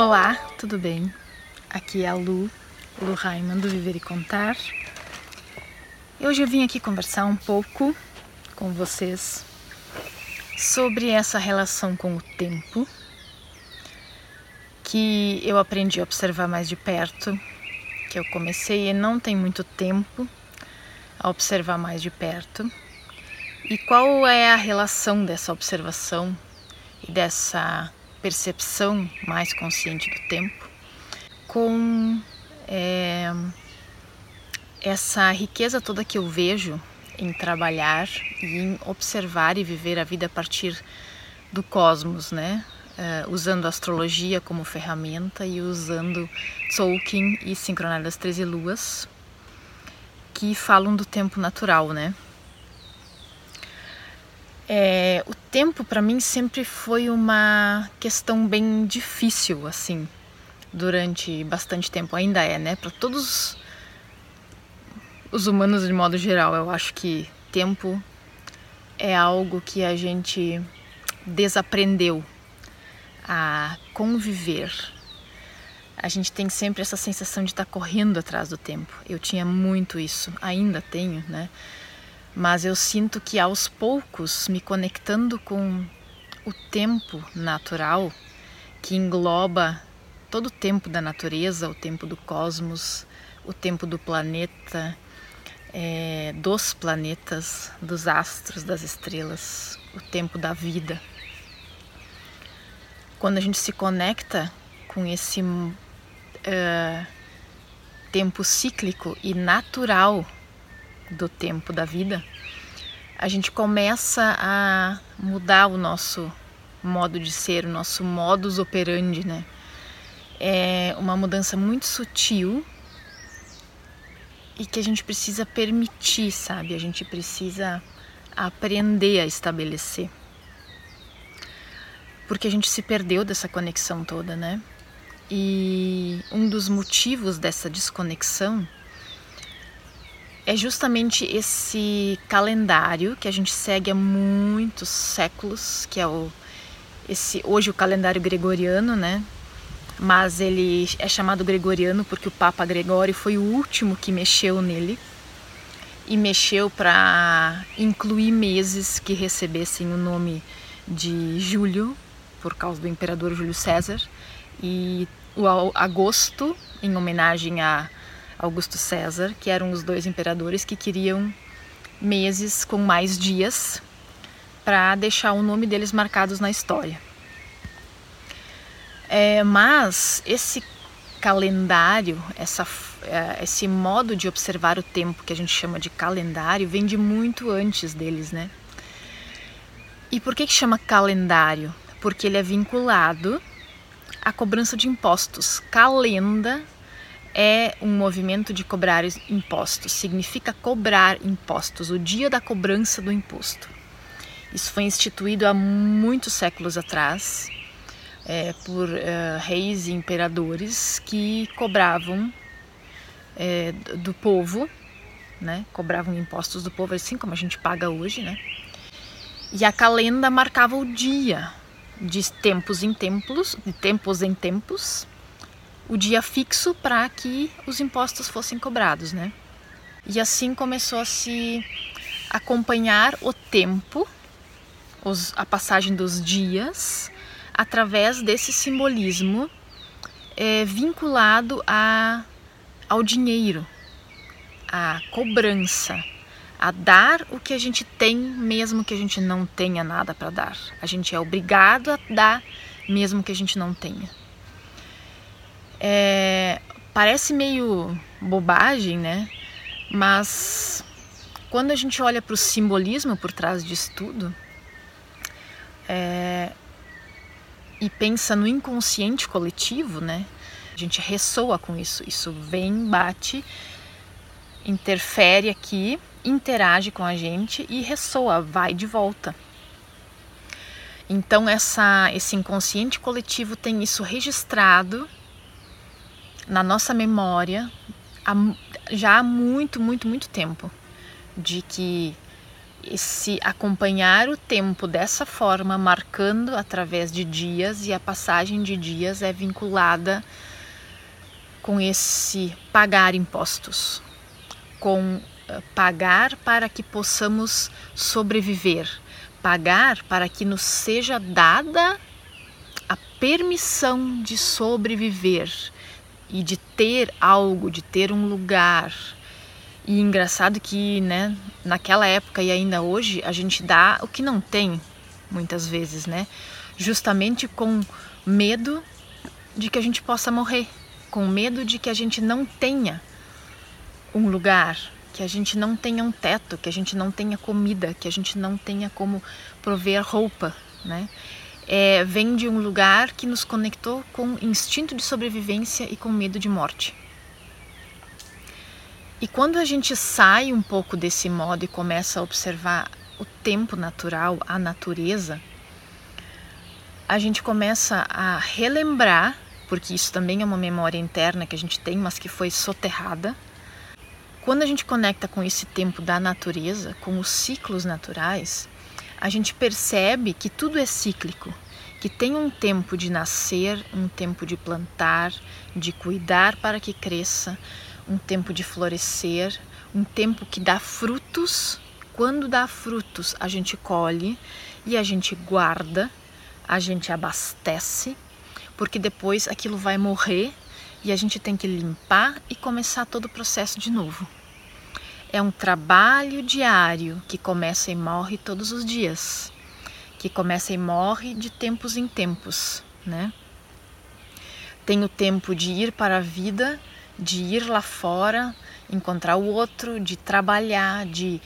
Olá, tudo bem? Aqui é a Lu, Lu Raiman do Viver e Contar. Hoje eu vim aqui conversar um pouco com vocês sobre essa relação com o tempo que eu aprendi a observar mais de perto, que eu comecei e não tem muito tempo a observar mais de perto. E qual é a relação dessa observação e dessa percepção mais consciente do tempo com é, essa riqueza toda que eu vejo em trabalhar e em observar e viver a vida a partir do cosmos, né? Uh, usando a astrologia como ferramenta e usando Tolkien e Sincronar das Treze Luas, que falam do tempo natural, né? É, tempo para mim sempre foi uma questão bem difícil, assim, durante bastante tempo. Ainda é, né? Para todos os humanos de modo geral, eu acho que tempo é algo que a gente desaprendeu a conviver. A gente tem sempre essa sensação de estar tá correndo atrás do tempo. Eu tinha muito isso, ainda tenho, né? Mas eu sinto que aos poucos, me conectando com o tempo natural, que engloba todo o tempo da natureza, o tempo do cosmos, o tempo do planeta, é, dos planetas, dos astros, das estrelas, o tempo da vida. Quando a gente se conecta com esse uh, tempo cíclico e natural do tempo da vida, a gente começa a mudar o nosso modo de ser, o nosso modus operandi, né? É uma mudança muito sutil e que a gente precisa permitir, sabe? A gente precisa aprender a estabelecer. Porque a gente se perdeu dessa conexão toda, né? E um dos motivos dessa desconexão é justamente esse calendário que a gente segue há muitos séculos, que é o esse hoje o calendário gregoriano, né? Mas ele é chamado gregoriano porque o Papa Gregório foi o último que mexeu nele e mexeu para incluir meses que recebessem o nome de julho por causa do imperador Júlio César e o agosto em homenagem a Augusto César, que eram os dois imperadores que queriam meses com mais dias para deixar o nome deles marcados na história. É, mas esse calendário, essa, é, esse modo de observar o tempo que a gente chama de calendário, vem de muito antes deles, né? E por que, que chama calendário? Porque ele é vinculado à cobrança de impostos. Calenda é um movimento de cobrar impostos, significa cobrar impostos, o dia da cobrança do imposto. Isso foi instituído há muitos séculos atrás é, por uh, reis e imperadores que cobravam é, do povo, né? cobravam impostos do povo, assim como a gente paga hoje, né? E a calenda marcava o dia de tempos em tempos, de tempos em tempos, o dia fixo para que os impostos fossem cobrados, né? E assim começou a se acompanhar o tempo, os, a passagem dos dias, através desse simbolismo é, vinculado a, ao dinheiro, à cobrança, a dar o que a gente tem, mesmo que a gente não tenha nada para dar. A gente é obrigado a dar, mesmo que a gente não tenha. É, parece meio bobagem, né? Mas quando a gente olha para o simbolismo por trás disso tudo é, e pensa no inconsciente coletivo, né? A gente ressoa com isso. Isso vem, bate, interfere aqui, interage com a gente e ressoa, vai de volta. Então essa, esse inconsciente coletivo tem isso registrado na nossa memória há, já há muito, muito, muito tempo de que esse acompanhar o tempo dessa forma, marcando através de dias, e a passagem de dias é vinculada com esse pagar impostos, com uh, pagar para que possamos sobreviver, pagar para que nos seja dada a permissão de sobreviver e de ter algo, de ter um lugar, e engraçado que, né, naquela época e ainda hoje, a gente dá o que não tem, muitas vezes, né? Justamente com medo de que a gente possa morrer, com medo de que a gente não tenha um lugar, que a gente não tenha um teto, que a gente não tenha comida, que a gente não tenha como prover roupa, né? É, vem de um lugar que nos conectou com instinto de sobrevivência e com medo de morte. E quando a gente sai um pouco desse modo e começa a observar o tempo natural, a natureza, a gente começa a relembrar, porque isso também é uma memória interna que a gente tem, mas que foi soterrada. Quando a gente conecta com esse tempo da natureza, com os ciclos naturais, a gente percebe que tudo é cíclico, que tem um tempo de nascer, um tempo de plantar, de cuidar para que cresça, um tempo de florescer, um tempo que dá frutos. Quando dá frutos, a gente colhe e a gente guarda, a gente abastece, porque depois aquilo vai morrer e a gente tem que limpar e começar todo o processo de novo. É um trabalho diário que começa e morre todos os dias, que começa e morre de tempos em tempos, né? Tem o tempo de ir para a vida de ir lá fora, encontrar o outro, de trabalhar, de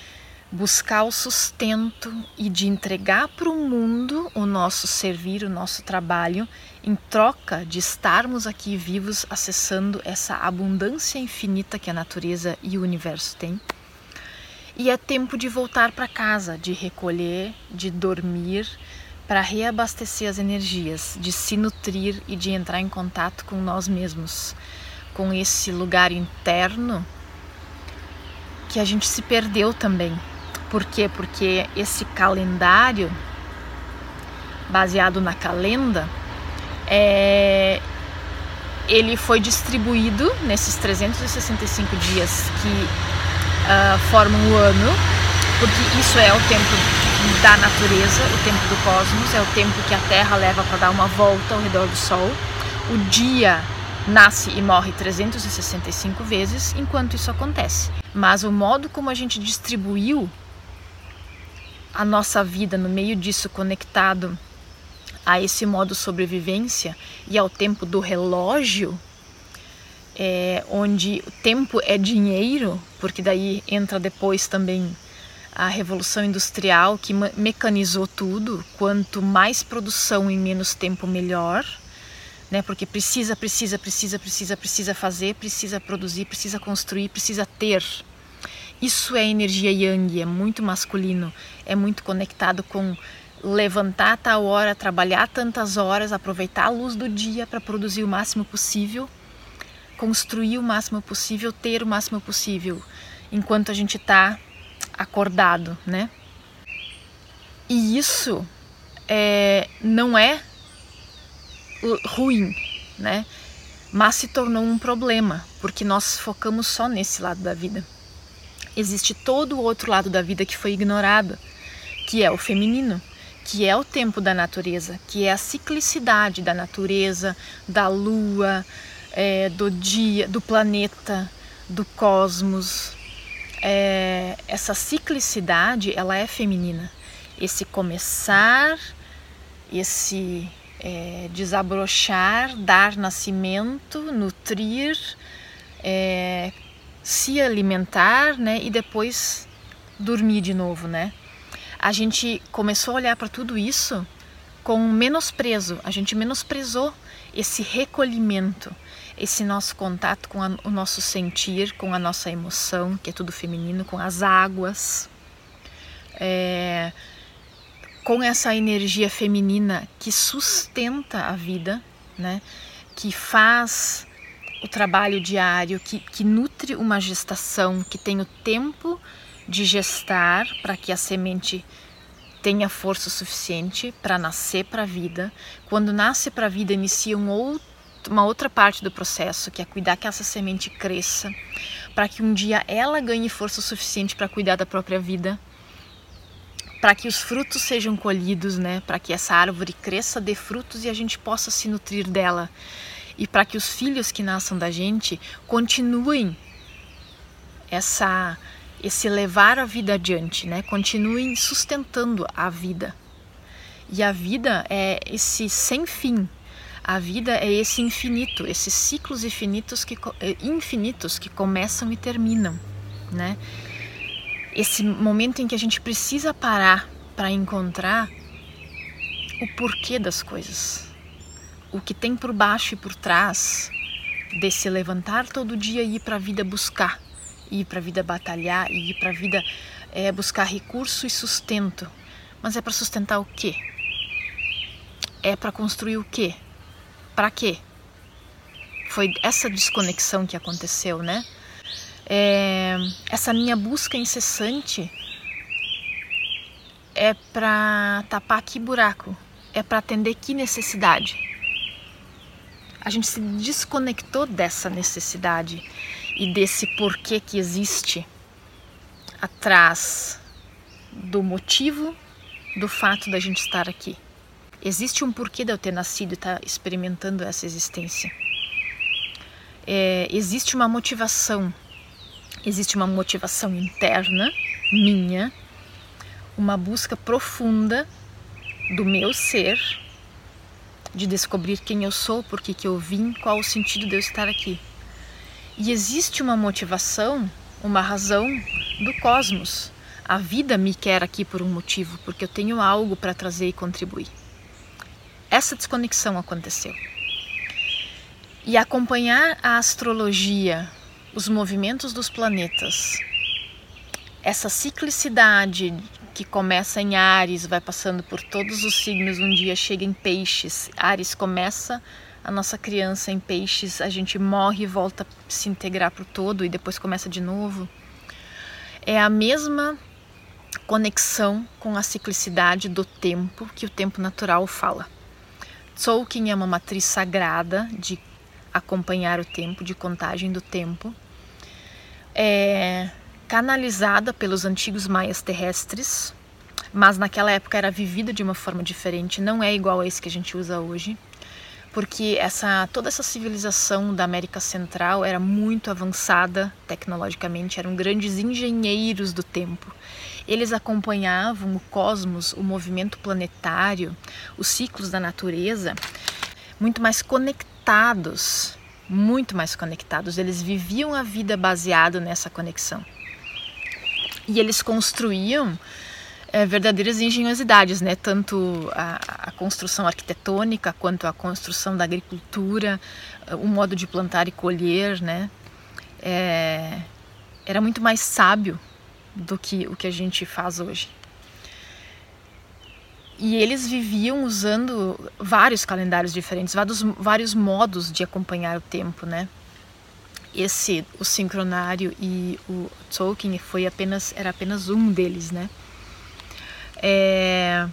buscar o sustento e de entregar para o mundo o nosso servir, o nosso trabalho, em troca de estarmos aqui vivos acessando essa abundância infinita que a natureza e o universo têm. E é tempo de voltar para casa, de recolher, de dormir, para reabastecer as energias, de se nutrir e de entrar em contato com nós mesmos com esse lugar interno que a gente se perdeu também. Por quê? Porque esse calendário baseado na calenda é, ele foi distribuído nesses 365 dias que uh, formam o ano, porque isso é o tempo da natureza, o tempo do cosmos, é o tempo que a Terra leva para dar uma volta ao redor do Sol. O dia nasce e morre 365 vezes enquanto isso acontece. Mas o modo como a gente distribuiu a nossa vida no meio disso conectado a esse modo sobrevivência e ao tempo do relógio, é, onde o tempo é dinheiro, porque daí entra depois também a revolução industrial que mecanizou tudo. Quanto mais produção em menos tempo, melhor né? Porque precisa, precisa, precisa, precisa, precisa fazer, precisa produzir, precisa construir, precisa ter. Isso é energia yang, é muito masculino, é muito conectado com levantar tal hora, trabalhar tantas horas, aproveitar a luz do dia para produzir o máximo possível, construir o máximo possível, ter o máximo possível, enquanto a gente está acordado, né? E isso é, não é ruim, né? Mas se tornou um problema, porque nós focamos só nesse lado da vida. Existe todo o outro lado da vida que foi ignorado, que é o feminino, que é o tempo da natureza, que é a ciclicidade da natureza, da lua, é, do dia, do planeta, do cosmos. É, essa ciclicidade, ela é feminina. Esse começar, esse é, desabrochar, dar nascimento, nutrir, é, se alimentar, né, e depois dormir de novo, né? A gente começou a olhar para tudo isso com menosprezo. A gente menosprezou esse recolhimento, esse nosso contato com a, o nosso sentir, com a nossa emoção, que é tudo feminino, com as águas. É, com essa energia feminina que sustenta a vida, né? que faz o trabalho diário, que, que nutre uma gestação, que tem o tempo de gestar para que a semente tenha força suficiente para nascer para a vida. Quando nasce para a vida, inicia um outro, uma outra parte do processo, que é cuidar que essa semente cresça, para que um dia ela ganhe força suficiente para cuidar da própria vida, para que os frutos sejam colhidos, né? Para que essa árvore cresça, dê frutos e a gente possa se nutrir dela. E para que os filhos que nasçam da gente continuem essa esse levar a vida adiante, né? Continuem sustentando a vida. E a vida é esse sem fim. A vida é esse infinito, esses ciclos infinitos que eh, infinitos que começam e terminam, né? Esse momento em que a gente precisa parar para encontrar o porquê das coisas. O que tem por baixo e por trás desse levantar todo dia e ir para a vida buscar ir para a vida batalhar ir para a vida é, buscar recurso e sustento. Mas é para sustentar o quê? É para construir o quê? Para quê? Foi essa desconexão que aconteceu, né? É, essa minha busca incessante é para tapar que buraco? É para atender que necessidade? A gente se desconectou dessa necessidade e desse porquê que existe atrás do motivo do fato da gente estar aqui. Existe um porquê de eu ter nascido e estar tá experimentando essa existência. É, existe uma motivação, existe uma motivação interna minha, uma busca profunda do meu ser, de descobrir quem eu sou, por que, eu vim, qual o sentido de eu estar aqui. E existe uma motivação, uma razão do cosmos. A vida me quer aqui por um motivo, porque eu tenho algo para trazer e contribuir. Essa desconexão aconteceu. E acompanhar a astrologia, os movimentos dos planetas, essa ciclicidade que começa em Ares, vai passando por todos os signos, um dia chega em Peixes. Ares começa a nossa criança em peixes, a gente morre e volta a se integrar para o todo e depois começa de novo. É a mesma conexão com a ciclicidade do tempo que o tempo natural fala. Tzolk'in é uma matriz sagrada de acompanhar o tempo, de contagem do tempo. É canalizada pelos antigos maias terrestres, mas naquela época era vivida de uma forma diferente, não é igual a esse que a gente usa hoje porque essa toda essa civilização da América Central era muito avançada tecnologicamente, eram grandes engenheiros do tempo. Eles acompanhavam o cosmos, o movimento planetário, os ciclos da natureza, muito mais conectados, muito mais conectados. Eles viviam a vida baseado nessa conexão. E eles construíam é, verdadeiras engenhosidades, né? Tanto a, a, construção arquitetônica quanto a construção da agricultura, o modo de plantar e colher, né? É, era muito mais sábio do que o que a gente faz hoje. E eles viviam usando vários calendários diferentes, vários, vários modos de acompanhar o tempo, né? Esse, o sincronário e o Tolkien foi apenas era apenas um deles, né? É,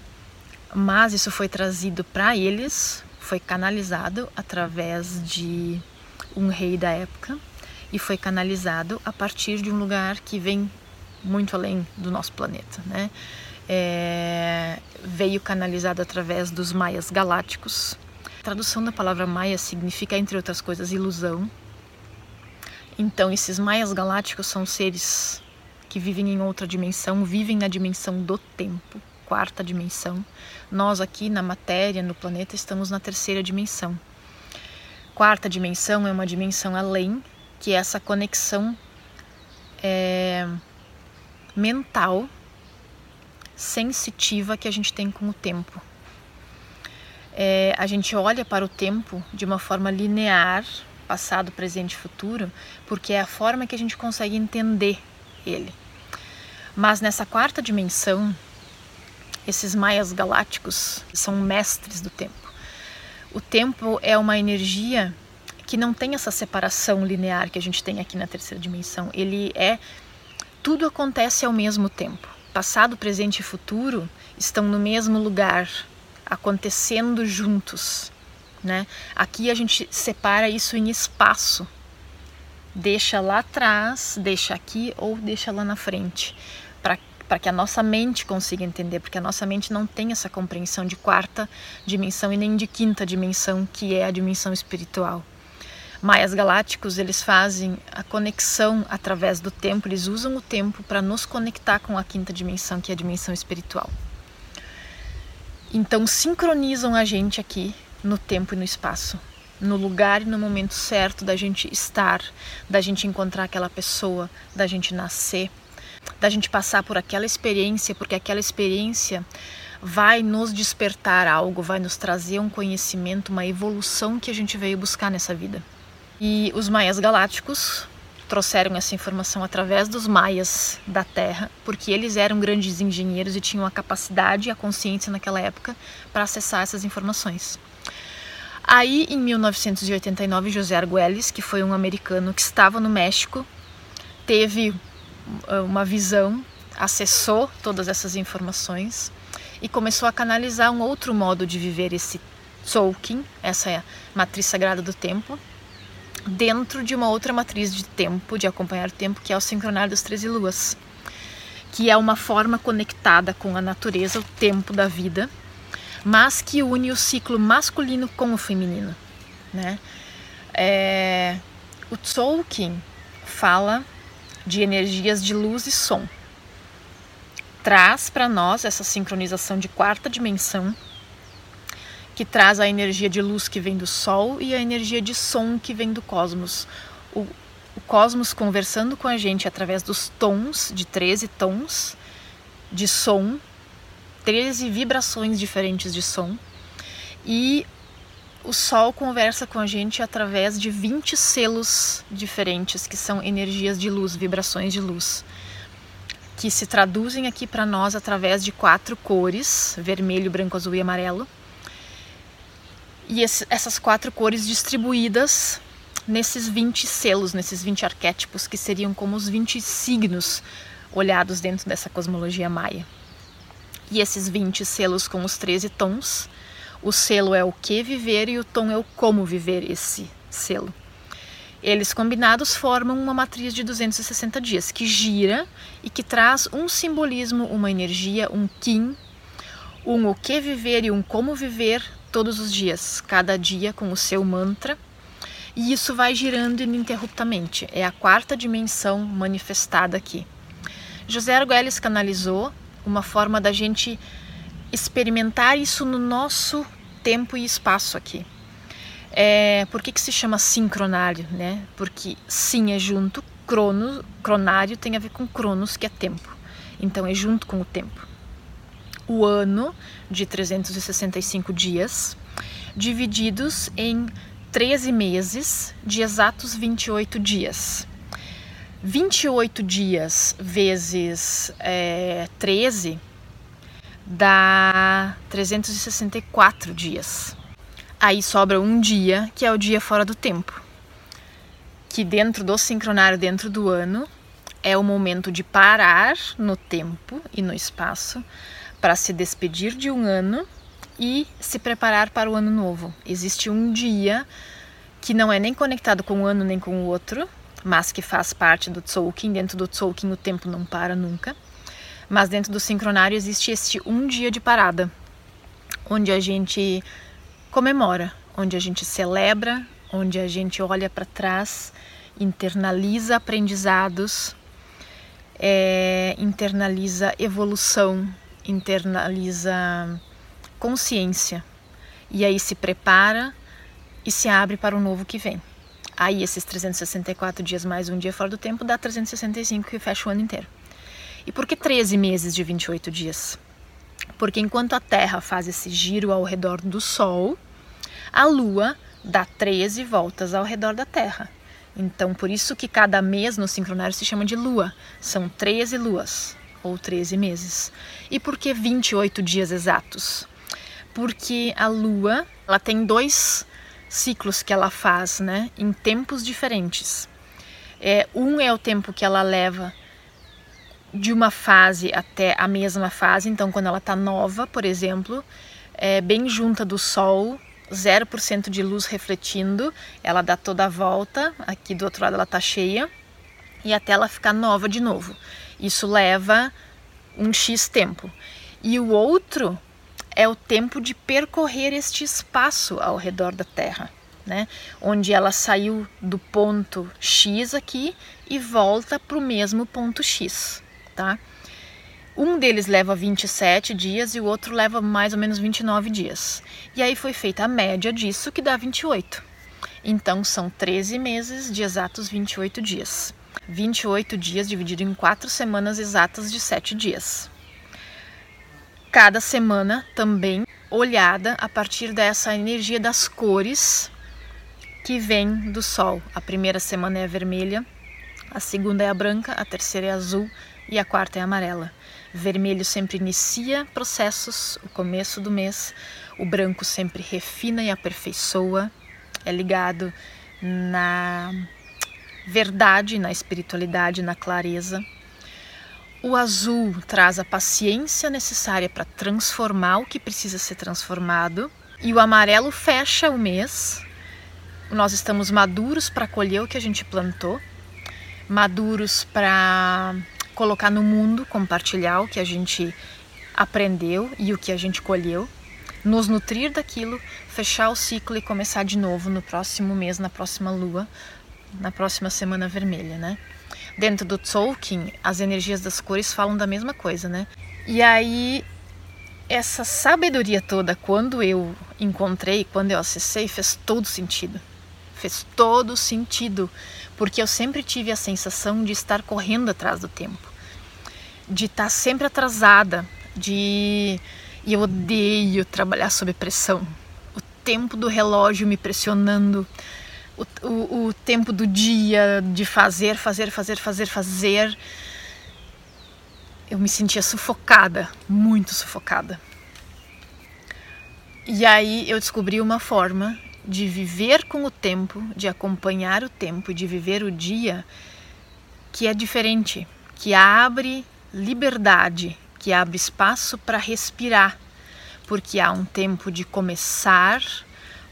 mas isso foi trazido para eles, foi canalizado através de um rei da época e foi canalizado a partir de um lugar que vem muito além do nosso planeta, né? É, veio canalizado através dos maias galácticos. A tradução da palavra maia significa, entre outras coisas, ilusão. Então, esses maias galácticos são seres que vivem em outra dimensão, vivem na dimensão do tempo, quarta dimensão. Nós aqui na matéria, no planeta, estamos na terceira dimensão. Quarta dimensão é uma dimensão além, que é essa conexão é, mental, sensitiva que a gente tem com o tempo. É, a gente olha para o tempo de uma forma linear, passado, presente e futuro, porque é a forma que a gente consegue entender ele. Mas nessa quarta dimensão, esses maias galácticos são mestres do tempo. O tempo é uma energia que não tem essa separação linear que a gente tem aqui na terceira dimensão. Ele é tudo acontece ao mesmo tempo. Passado, presente e futuro estão no mesmo lugar, acontecendo juntos. Né? Aqui a gente separa isso em espaço. Deixa lá atrás, deixa aqui ou deixa lá na frente, para que a nossa mente consiga entender, porque a nossa mente não tem essa compreensão de quarta dimensão e nem de quinta dimensão, que é a dimensão espiritual. Maias galácticos, eles fazem a conexão através do tempo, eles usam o tempo para nos conectar com a quinta dimensão, que é a dimensão espiritual. Então sincronizam a gente aqui no tempo e no espaço, no lugar e no momento certo da gente estar, da gente encontrar aquela pessoa, da gente nascer, da gente passar por aquela experiência, porque aquela experiência vai nos despertar algo, vai nos trazer um conhecimento, uma evolução que a gente veio buscar nessa vida. E os maias galácticos trouxeram essa informação através dos maias da Terra, porque eles eram grandes engenheiros e tinham a capacidade e a consciência naquela época para acessar essas informações. Aí, em 1989, José Arguelles, que foi um americano que estava no México, teve uh, uma visão, acessou todas essas informações e começou a canalizar um outro modo de viver esse Tzolk'in, essa matriz sagrada do tempo, dentro de uma outra matriz de tempo, de acompanhar o tempo, que é o sincronar das 13 luas, que é uma forma conectada com a natureza, o tempo da vida, mas que une o ciclo masculino com o feminino. Né? É, o Tolkien fala de energias de luz e som. Traz para nós essa sincronização de quarta dimensão que traz a energia de luz que vem do Sol e a energia de som que vem do cosmos. O, o cosmos conversando com a gente através dos tons, de 13 tons de som, 13 vibrações diferentes de som, e o Sol conversa com a gente através de 20 selos diferentes, que são energias de luz, vibrações de luz, que se traduzem aqui para nós através de quatro cores: vermelho, branco, azul e amarelo e esse, essas quatro cores distribuídas nesses 20 selos, nesses 20 arquétipos, que seriam como os 20 signos olhados dentro dessa cosmologia maia. E esses 20 selos com os 13 tons, o selo é o que viver e o tom é o como viver esse selo. Eles combinados formam uma matriz de 260 dias que gira e que traz um simbolismo, uma energia, um kim, um o que viver e um como viver todos os dias, cada dia com o seu mantra. E isso vai girando ininterruptamente. É a quarta dimensão manifestada aqui. José Arguelles canalizou uma forma da gente experimentar isso no nosso tempo e espaço aqui. É, por que, que se chama sincronário? Né? Porque sim é junto, crono, cronário tem a ver com cronos, que é tempo. Então é junto com o tempo o ano de 365 dias, divididos em 13 meses de exatos 28 dias. 28 dias vezes é, 13 dá 364 dias. Aí sobra um dia, que é o dia fora do tempo, que dentro do sincronário, dentro do ano, é o momento de parar no tempo e no espaço para se despedir de um ano e se preparar para o ano novo. Existe um dia que não é nem conectado com um ano nem com o outro, mas que faz parte do Tzolk'in. Dentro do Tzolk'in o tempo não para nunca. Mas dentro do sincronário existe este um dia de parada, onde a gente comemora, onde a gente celebra, onde a gente olha para trás, internaliza aprendizados, é, internaliza evolução, internaliza consciência e aí se prepara e se abre para o novo que vem. Aí esses 364 dias mais um dia fora do tempo dá 365 que fecha o ano inteiro. E por que 13 meses de 28 dias? Porque enquanto a Terra faz esse giro ao redor do Sol, a Lua dá 13 voltas ao redor da Terra. Então, por isso que cada mês no sincronário se chama de lua. São 13 luas ou 13 meses. E por que 28 dias exatos? Porque a lua, ela tem dois ciclos que ela faz, né, em tempos diferentes. É, um é o tempo que ela leva de uma fase até a mesma fase. Então, quando ela está nova, por exemplo, é bem junta do Sol, 0% de luz refletindo, ela dá toda a volta, aqui do outro lado ela está cheia, e até ela ficar nova de novo. Isso leva um X tempo. E o outro é o tempo de percorrer este espaço ao redor da Terra, né? Onde ela saiu do ponto X aqui e volta para o mesmo ponto X, tá? Um deles leva 27 dias e o outro leva mais ou menos 29 dias. E aí foi feita a média disso, que dá 28. Então são 13 meses de exatos 28 dias. 28 dias dividido em 4 semanas exatas de 7 dias. Cada semana também olhada a partir dessa energia das cores que vem do Sol. A primeira semana é a vermelha, a segunda é a branca, a terceira é a azul e a quarta é a amarela. Vermelho sempre inicia processos, o começo do mês. O branco sempre refina e aperfeiçoa. É ligado na verdade, na espiritualidade, na clareza. O azul traz a paciência necessária para transformar o que precisa ser transformado. E o amarelo fecha o mês. Nós estamos maduros para colher o que a gente plantou, maduros para colocar no mundo, compartilhar o que a gente aprendeu e o que a gente colheu, nos nutrir daquilo, fechar o ciclo e começar de novo no próximo mês, na próxima lua, na próxima semana vermelha, né? Dentro do Tolkien, as energias das cores falam da mesma coisa, né? E aí essa sabedoria toda, quando eu encontrei, quando eu acessei, fez todo sentido. Fez todo sentido, porque eu sempre tive a sensação de estar correndo atrás do tempo, de estar sempre atrasada, de e eu odeio trabalhar sob pressão. O tempo do relógio me pressionando, o, o, tempo do dia de fazer, fazer, fazer, fazer, fazer. Eu me sentia sufocada, muito sufocada. E aí eu descobri uma forma de viver com o tempo, de acompanhar o tempo, de viver o dia que é diferente, que abre liberdade, que abre espaço para respirar, porque há um tempo de começar,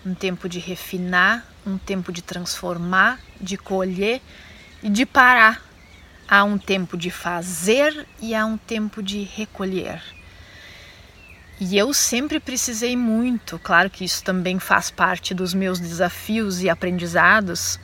um tempo de refinar, um tempo de transformar, de colher e de parar. Há um tempo de fazer e há um tempo de recolher. E eu sempre precisei muito, claro que isso também faz parte dos meus desafios e aprendizados.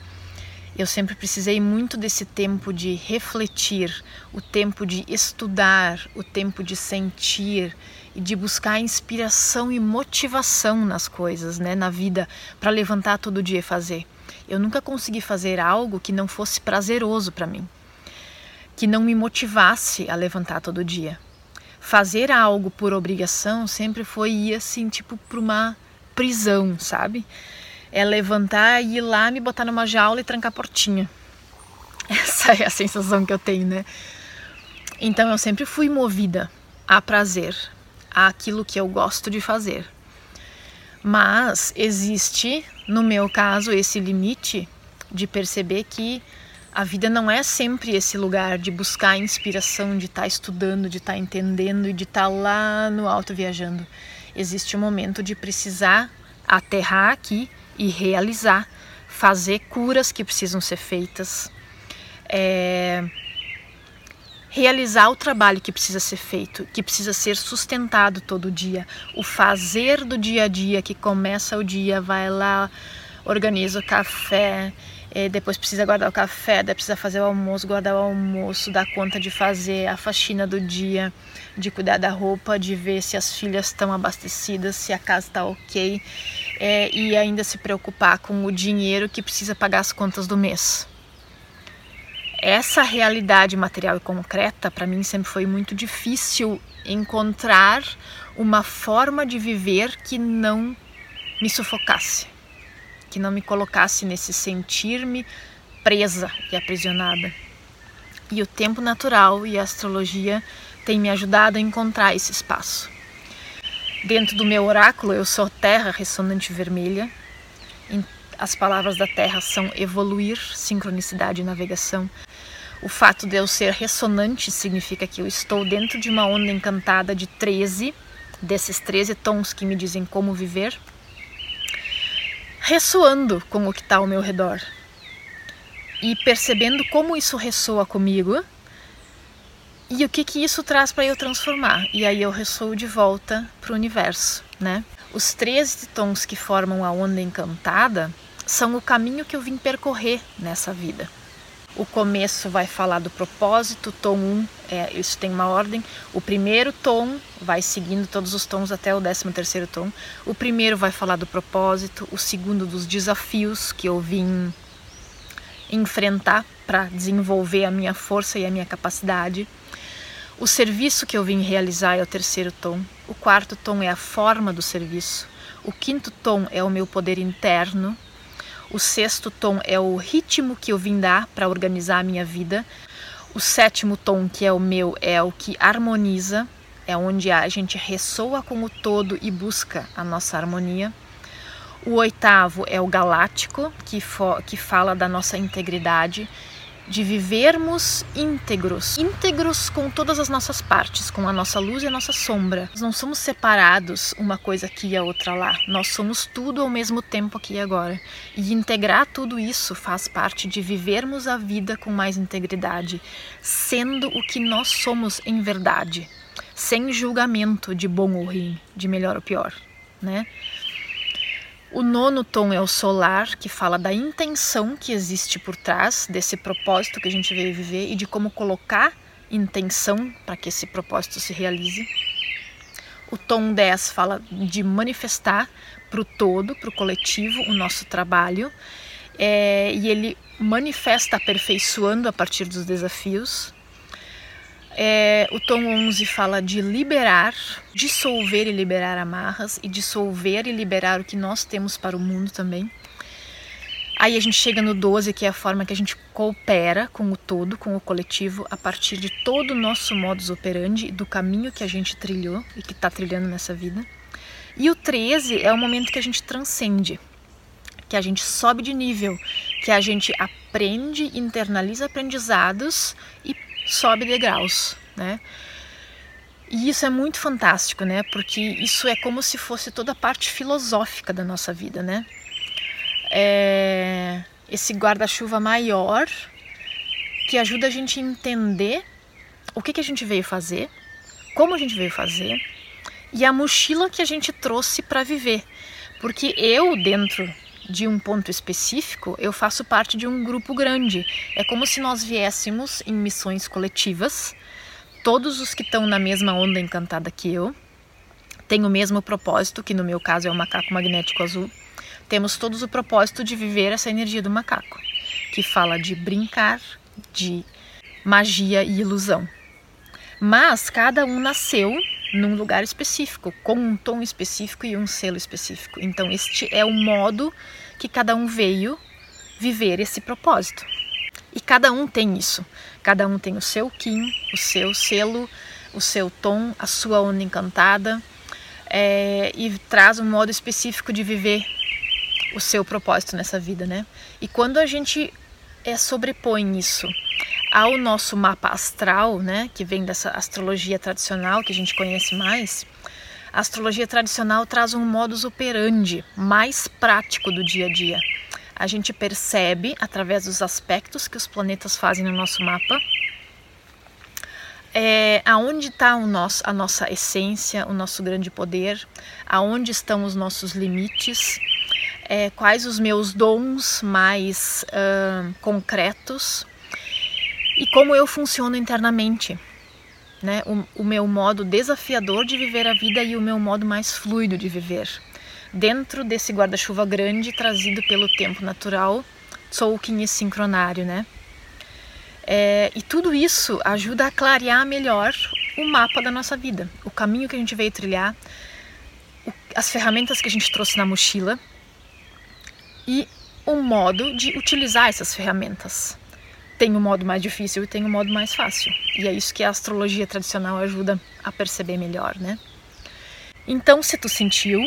Eu sempre precisei muito desse tempo de refletir, o tempo de estudar, o tempo de sentir de buscar inspiração e motivação nas coisas, né, na vida, para levantar todo dia e fazer. Eu nunca consegui fazer algo que não fosse prazeroso para mim, que não me motivasse a levantar todo dia fazer algo por obrigação sempre foi ir assim, tipo, para uma prisão, sabe? É levantar e ir lá, me botar numa jaula e trancar a portinha. Essa é a sensação que eu tenho, né? Então eu sempre fui movida a prazer, àquilo que eu gosto de fazer. Mas existe, no meu caso, esse limite de perceber que a vida não é sempre esse lugar de buscar inspiração, de estar tá estudando, de estar tá entendendo e de estar tá lá no alto viajando. Existe um momento de precisar aterrar aqui e realizar, fazer curas que precisam ser feitas, é, realizar o trabalho que precisa ser feito, que precisa ser sustentado todo dia, o fazer do dia a dia que começa o dia, vai lá, organiza o café, é, depois precisa guardar o café, daí precisa fazer o almoço, guardar o almoço, dar conta de fazer a faxina do dia, de cuidar da roupa, de ver se as filhas estão abastecidas, se a casa está ok, é, e ainda se preocupar com o dinheiro que precisa pagar as contas do mês. Essa realidade material e concreta, para mim, sempre foi muito difícil encontrar uma forma de viver que não me sufocasse que não me colocasse nesse sentir-me presa e aprisionada. E o tempo natural e a astrologia têm me ajudado a encontrar esse espaço. Dentro do meu oráculo, eu sou terra ressonante vermelha. As palavras da terra são evoluir, sincronicidade e navegação. O fato de eu ser ressonante significa que eu estou dentro de uma onda encantada de 13, desses 13 tons que me dizem como viver, ressoando com o que está ao meu redor e percebendo como isso ressoa comigo e o que que isso traz para eu transformar. E aí eu ressoo de volta para o universo, né? Os 13 tons que formam a onda encantada são o caminho que eu vim percorrer nessa vida. O começo vai falar do propósito, tom 1, é, isso tem uma ordem. O primeiro tom vai seguindo todos os tons até o décimo terceiro tom. O primeiro vai falar do propósito, o segundo dos desafios que eu vim enfrentar para desenvolver a minha força e a minha capacidade. O serviço que eu vim realizar é o terceiro tom. O quarto tom é a forma do serviço. O quinto tom é o meu poder interno. O sexto tom é o ritmo que eu vim dar para organizar a minha vida. O sétimo tom, que é o meu, é o que harmoniza, é onde a gente ressoa com o todo e busca a nossa harmonia. O oitavo é o galáctico, que, que fala da nossa integridade de vivermos íntegros, íntegros com todas as nossas partes, com a nossa luz e a nossa sombra. Nós não somos separados uma coisa aqui e a outra lá. Nós somos tudo ao mesmo tempo aqui e agora. E integrar tudo isso faz parte de vivermos a vida com mais integridade, sendo o que nós somos em verdade, sem julgamento de bom ou ruim, de melhor ou pior, né? O nono tom é o solar, que fala da intenção que existe por trás desse propósito que a gente veio viver e de como colocar intenção para que esse propósito se realize. O tom 10 fala de manifestar para o todo, para o coletivo, o nosso trabalho. É, e ele manifesta aperfeiçoando a partir dos desafios. É, o tom 11 fala de liberar, dissolver e liberar amarras, e dissolver e liberar o que nós temos para o mundo também. Aí a gente chega no 12, que é a forma que a gente coopera com o todo, com o coletivo, a partir de todo o nosso modus operandi, do caminho que a gente trilhou e que está trilhando nessa vida. E o 13 é o momento que a gente transcende, que a gente sobe de nível, que a gente aprende, internaliza aprendizados e sobe degraus, né? E isso é muito fantástico, né? Porque isso é como se fosse toda a parte filosófica da nossa vida, né? É esse guarda-chuva maior que ajuda a gente a entender o que, que a gente veio fazer, como a gente veio fazer e a mochila que a gente trouxe para viver. Porque eu, dentro de um ponto específico, eu faço parte de um grupo grande. É como se nós viéssemos em missões coletivas, todos os que estão na mesma onda encantada que eu, têm o mesmo propósito, que no meu caso é o macaco magnético azul. Temos todos o propósito de viver essa energia do macaco, que fala de brincar, de magia e ilusão. Mas cada um nasceu num lugar específico, com um tom específico e um selo específico. Então, este é o modo que cada um veio viver esse propósito. E cada um tem isso. Cada um tem o seu Kim, o seu selo, o seu tom, a sua onda encantada, é, e traz um modo específico de viver o seu propósito nessa vida, né? E quando a gente é, sobrepõe isso ao nosso mapa astral, né, que vem dessa astrologia tradicional que a gente conhece mais, a astrologia tradicional traz um modus operandi mais prático do dia a dia. A gente percebe através dos aspectos que os planetas fazem no nosso mapa é, aonde está a nossa essência, o nosso grande poder, aonde estão os nossos limites, é, quais os meus dons mais uh, concretos e como eu funciono internamente. Né? O, o meu modo desafiador de viver a vida e o meu modo mais fluido de viver. Dentro desse guarda-chuva grande trazido pelo tempo natural, sou o Yin sincronário, né? É, e tudo isso ajuda a clarear melhor o mapa da nossa vida, o caminho que a gente veio trilhar, as ferramentas que a gente trouxe na mochila e o modo de utilizar essas ferramentas tem o um modo mais difícil e tem o um modo mais fácil. E é isso que a astrologia tradicional ajuda a perceber melhor, né? Então, se tu sentiu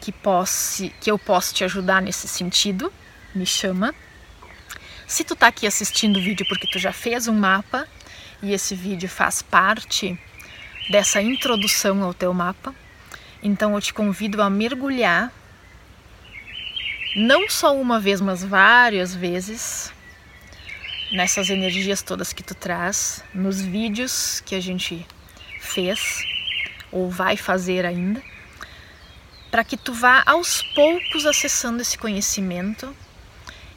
que, posse, que eu posso te ajudar nesse sentido, me chama. Se tu tá aqui assistindo o vídeo porque tu já fez um mapa e esse vídeo faz parte dessa introdução ao teu mapa, então eu te convido a mergulhar não só uma vez, mas várias vezes nessas energias todas que tu traz, nos vídeos que a gente fez ou vai fazer ainda, para que tu vá aos poucos acessando esse conhecimento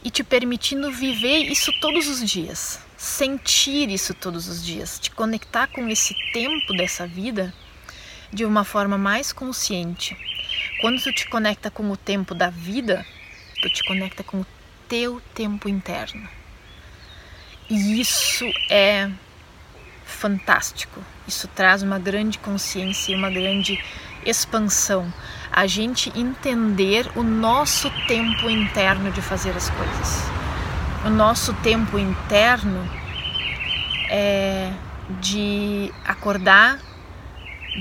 e te permitindo viver isso todos os dias, sentir isso todos os dias, te conectar com esse tempo dessa vida de uma forma mais consciente. Quando tu te conecta com o tempo da vida, tu te conecta com o teu tempo interno. E isso é fantástico. Isso traz uma grande consciência e uma grande expansão. A gente entender o nosso tempo interno de fazer as coisas. O nosso tempo interno é de acordar,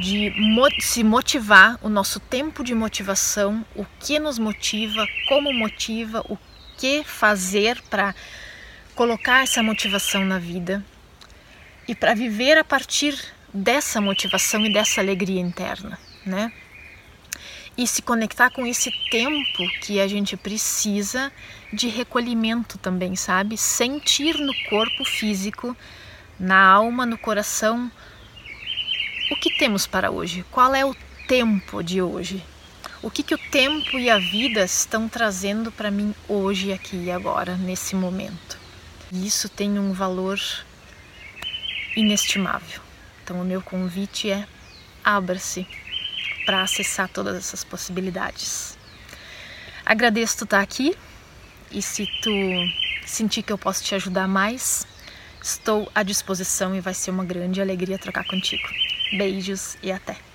de se motivar, o nosso tempo de motivação, o que nos motiva, como motiva, o que fazer para colocar essa motivação na vida e para viver a partir dessa motivação e dessa alegria interna, né? E se conectar com esse tempo que a gente precisa de recolhimento também, sabe? Sentir no corpo físico, na alma, no coração, o que temos para hoje? Qual é o tempo de hoje? O que, que o tempo e a vida estão trazendo para mim hoje, aqui e agora, nesse momento? E isso tem um valor inestimável. Então, o meu convite é: abra-se para acessar todas essas possibilidades. Agradeço tu estar aqui e se tu sentir que eu posso te ajudar mais, estou à disposição e vai ser uma grande alegria trocar contigo. Beijos e até!